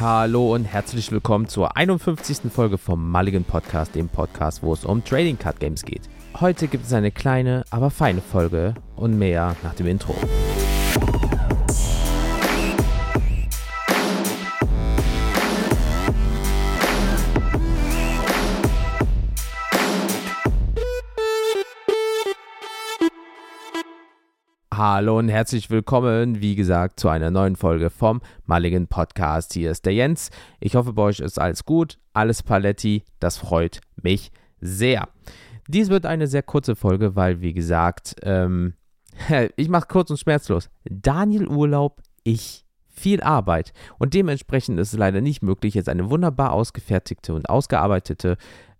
Hallo und herzlich willkommen zur 51. Folge vom Mulligan Podcast, dem Podcast, wo es um Trading Card Games geht. Heute gibt es eine kleine, aber feine Folge und mehr nach dem Intro. Hallo und herzlich willkommen, wie gesagt, zu einer neuen Folge vom Mulligan Podcast. Hier ist der Jens. Ich hoffe, bei euch ist alles gut, alles Paletti. Das freut mich sehr. Dies wird eine sehr kurze Folge, weil, wie gesagt, ähm, ich mache kurz und schmerzlos. Daniel Urlaub, ich viel Arbeit. Und dementsprechend ist es leider nicht möglich, jetzt eine wunderbar ausgefertigte und ausgearbeitete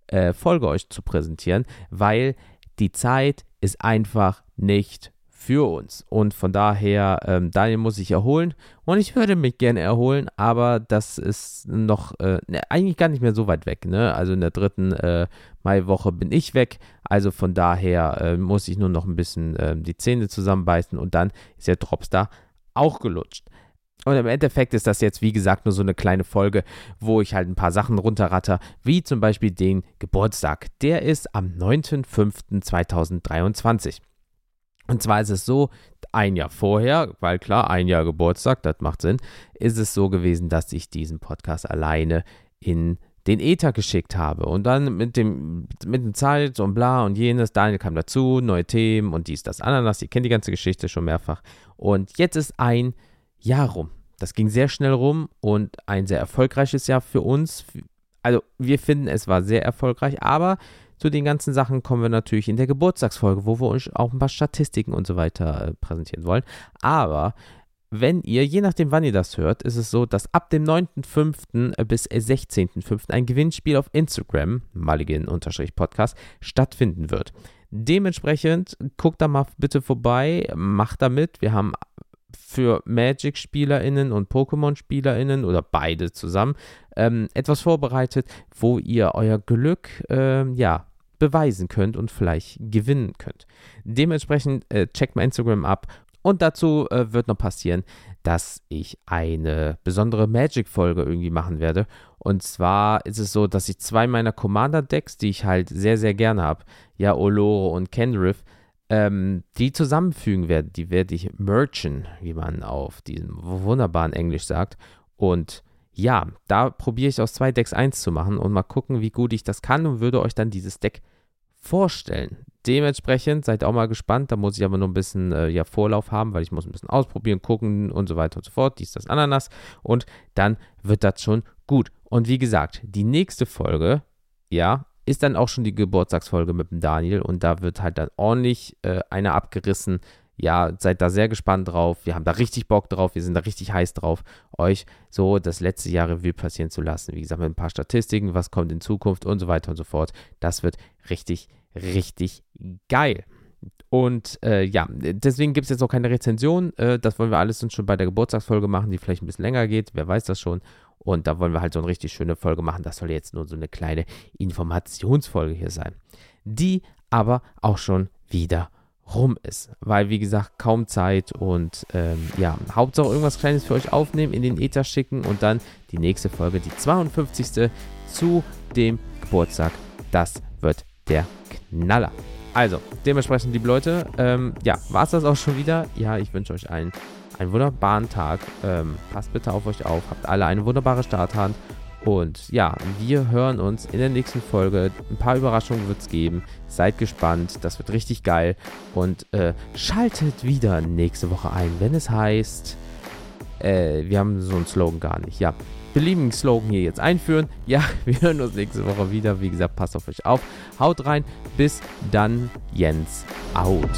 äh, Folge euch zu präsentieren, weil die Zeit ist einfach nicht für uns. Und von daher, ähm, Daniel muss sich erholen und ich würde mich gerne erholen, aber das ist noch äh, ne, eigentlich gar nicht mehr so weit weg. Ne? Also in der dritten äh, Maiwoche bin ich weg. Also von daher äh, muss ich nur noch ein bisschen ähm, die Zähne zusammenbeißen und dann ist der Drops da auch gelutscht. Und im Endeffekt ist das jetzt, wie gesagt, nur so eine kleine Folge, wo ich halt ein paar Sachen runterratter, wie zum Beispiel den Geburtstag. Der ist am 9.05.2023. Und zwar ist es so, ein Jahr vorher, weil klar, ein Jahr Geburtstag, das macht Sinn, ist es so gewesen, dass ich diesen Podcast alleine in den Ether geschickt habe. Und dann mit dem, mit dem Zeit und bla und jenes, Daniel kam dazu, neue Themen und dies, das, Ananas, ihr kennt die ganze Geschichte schon mehrfach. Und jetzt ist ein Jahr rum. Das ging sehr schnell rum und ein sehr erfolgreiches Jahr für uns. Also wir finden, es war sehr erfolgreich, aber zu den ganzen Sachen kommen wir natürlich in der Geburtstagsfolge, wo wir euch auch ein paar Statistiken und so weiter äh, präsentieren wollen. Aber wenn ihr, je nachdem wann ihr das hört, ist es so, dass ab dem 9.5. bis 16.5. ein Gewinnspiel auf Instagram, Mulligan-Podcast, stattfinden wird. Dementsprechend guckt da mal bitte vorbei, macht da mit. Wir haben für Magic-SpielerInnen und Pokémon-SpielerInnen oder beide zusammen ähm, etwas vorbereitet, wo ihr euer Glück, äh, ja, beweisen könnt und vielleicht gewinnen könnt. Dementsprechend äh, checkt mal Instagram ab und dazu äh, wird noch passieren, dass ich eine besondere Magic-Folge irgendwie machen werde. Und zwar ist es so, dass ich zwei meiner Commander-Decks, die ich halt sehr, sehr gerne habe, ja, Oloro und Kenrith, ähm, die zusammenfügen werde. Die werde ich merchen, wie man auf diesem wunderbaren Englisch sagt. Und ja, da probiere ich aus zwei Decks eins zu machen und mal gucken, wie gut ich das kann und würde euch dann dieses Deck vorstellen. Dementsprechend seid auch mal gespannt. Da muss ich aber nur ein bisschen äh, ja, Vorlauf haben, weil ich muss ein bisschen ausprobieren, gucken und so weiter und so fort. Dies, das, Ananas. Und dann wird das schon gut. Und wie gesagt, die nächste Folge, ja, ist dann auch schon die Geburtstagsfolge mit dem Daniel. Und da wird halt dann ordentlich äh, einer abgerissen, ja, seid da sehr gespannt drauf. Wir haben da richtig Bock drauf. Wir sind da richtig heiß drauf, euch so das letzte Jahr Revue passieren zu lassen. Wie gesagt, mit ein paar Statistiken, was kommt in Zukunft und so weiter und so fort. Das wird richtig, richtig geil. Und äh, ja, deswegen gibt es jetzt auch keine Rezension. Äh, das wollen wir alles schon bei der Geburtstagsfolge machen, die vielleicht ein bisschen länger geht. Wer weiß das schon. Und da wollen wir halt so eine richtig schöne Folge machen. Das soll jetzt nur so eine kleine Informationsfolge hier sein. Die aber auch schon wieder rum ist. Weil, wie gesagt, kaum Zeit und ähm, ja, Hauptsache irgendwas Kleines für euch aufnehmen, in den Ether schicken und dann die nächste Folge, die 52. zu dem Geburtstag. Das wird der Knaller. Also, dementsprechend, liebe Leute, ähm, ja, war es das auch schon wieder. Ja, ich wünsche euch einen, einen wunderbaren Tag. Ähm, passt bitte auf euch auf. Habt alle eine wunderbare Starthand und ja, wir hören uns in der nächsten Folge. Ein paar Überraschungen wird es geben. Seid gespannt, das wird richtig geil. Und äh, schaltet wieder nächste Woche ein, wenn es heißt, äh, wir haben so einen Slogan gar nicht. Ja, beliebigen Slogan hier jetzt einführen. Ja, wir hören uns nächste Woche wieder. Wie gesagt, passt auf euch auf. Haut rein. Bis dann, Jens out.